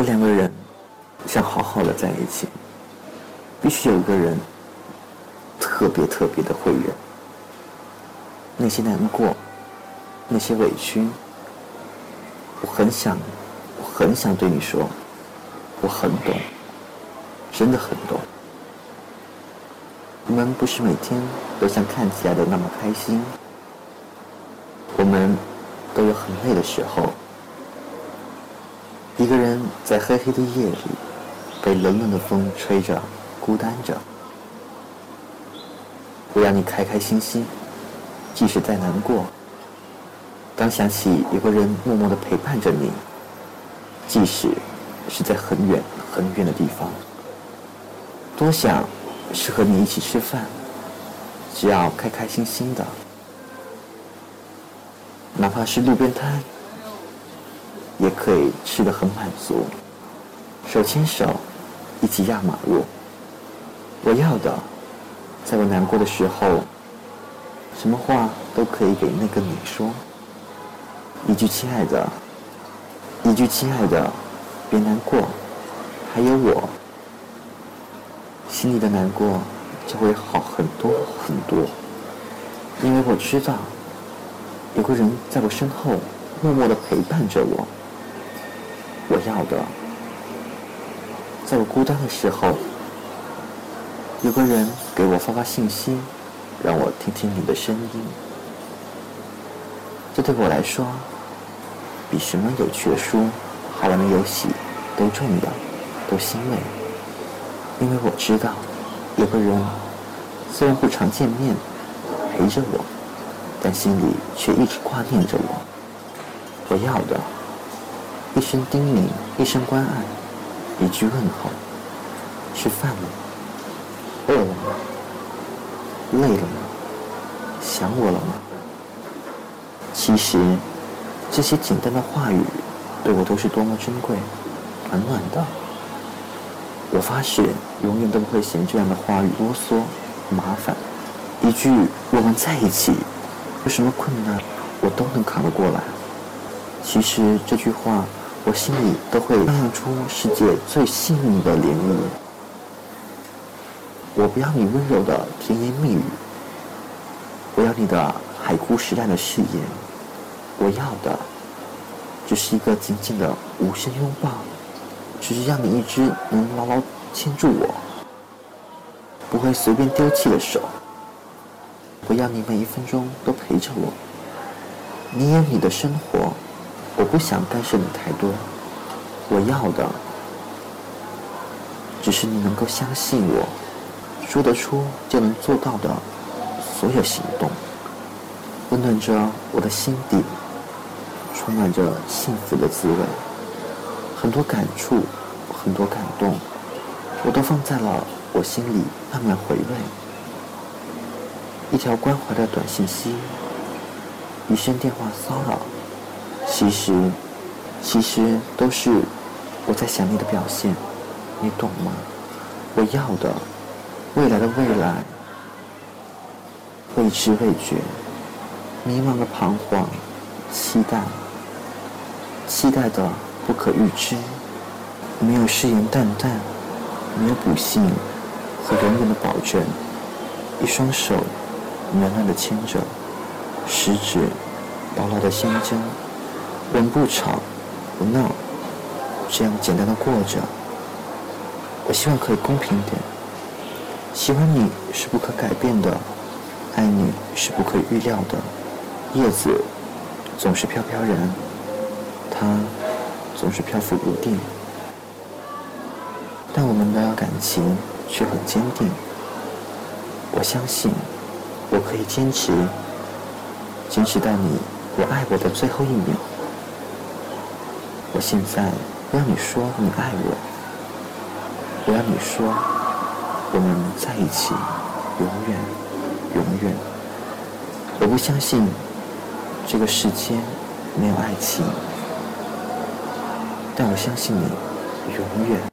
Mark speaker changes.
Speaker 1: 果两个人想好好的在一起，必须有一个人特别特别的会忍，那些难过，那些委屈，我很想，我很想对你说，我很懂，真的很懂。我们不是每天都像看起来的那么开心，我们都有很累的时候。一个人在黑黑的夜里，被冷冷的风吹着，孤单着。我要你开开心心，即使再难过。当想起有个人默默的陪伴着你，即使是在很远很远的地方，多想。是和你一起吃饭，只要开开心心的，哪怕是路边摊，也可以吃得很满足。手牵手，一起压马路。我要的，在我难过的时候，什么话都可以给那个你说。一句亲爱的，一句亲爱的，别难过，还有我。心里的难过就会好很多很多，因为我知道有个人在我身后默默的陪伴着我。我要的，在我孤单的时候，有个人给我发发信息，让我听听你的声音。这对我来说，比什么有趣的书、好玩的游戏都重要，都欣慰。因为我知道，有个人虽然不常见面，陪着我，但心里却一直挂念着我。我要的，一声叮咛，一声关爱，一句问候。吃饭了吗？饿了吗？累了吗？想我了吗？其实，这些简单的话语，对我都是多么珍贵、暖暖的。我发誓，永远都不会嫌这样的话语啰嗦、麻烦。一句“我们在一起”，有什么困难，我都能扛得过来。其实这句话，我心里都会荡漾出世界最幸运的涟漪。我不要你温柔的甜言蜜语，我要你的海枯石烂的誓言。我要的，只是一个紧紧的无声拥抱。只是让你一直能牢牢牵住我，不会随便丢弃的手。我要你每一分钟都陪着我。你有你的生活，我不想干涉你太多。我要的，只是你能够相信我，说得出就能做到的所有行动，温暖着我的心底，充满着幸福的滋味。很多感触，很多感动，我都放在了我心里慢慢回味。一条关怀的短信息，一声电话骚扰，其实，其实都是我在想你的表现，你懂吗？我要的，未来的未来，未知未觉，迷茫的彷徨，期待，期待的。不可预知，没有誓言淡淡，没有不信和永远的保证。一双手暖暖的牵着，食指牢牢的相交。我们不吵不闹，这样简单的过着。我希望可以公平点。喜欢你是不可改变的，爱你是不可预料的。叶子总是飘飘然，它。总是漂浮不定，但我们的感情却很坚定。我相信，我可以坚持，坚持到你我爱我的最后一秒。我现在不要你说你爱我，我要你说我们在一起，永远，永远。我不相信这个世间没有爱情。但我相信你，永远。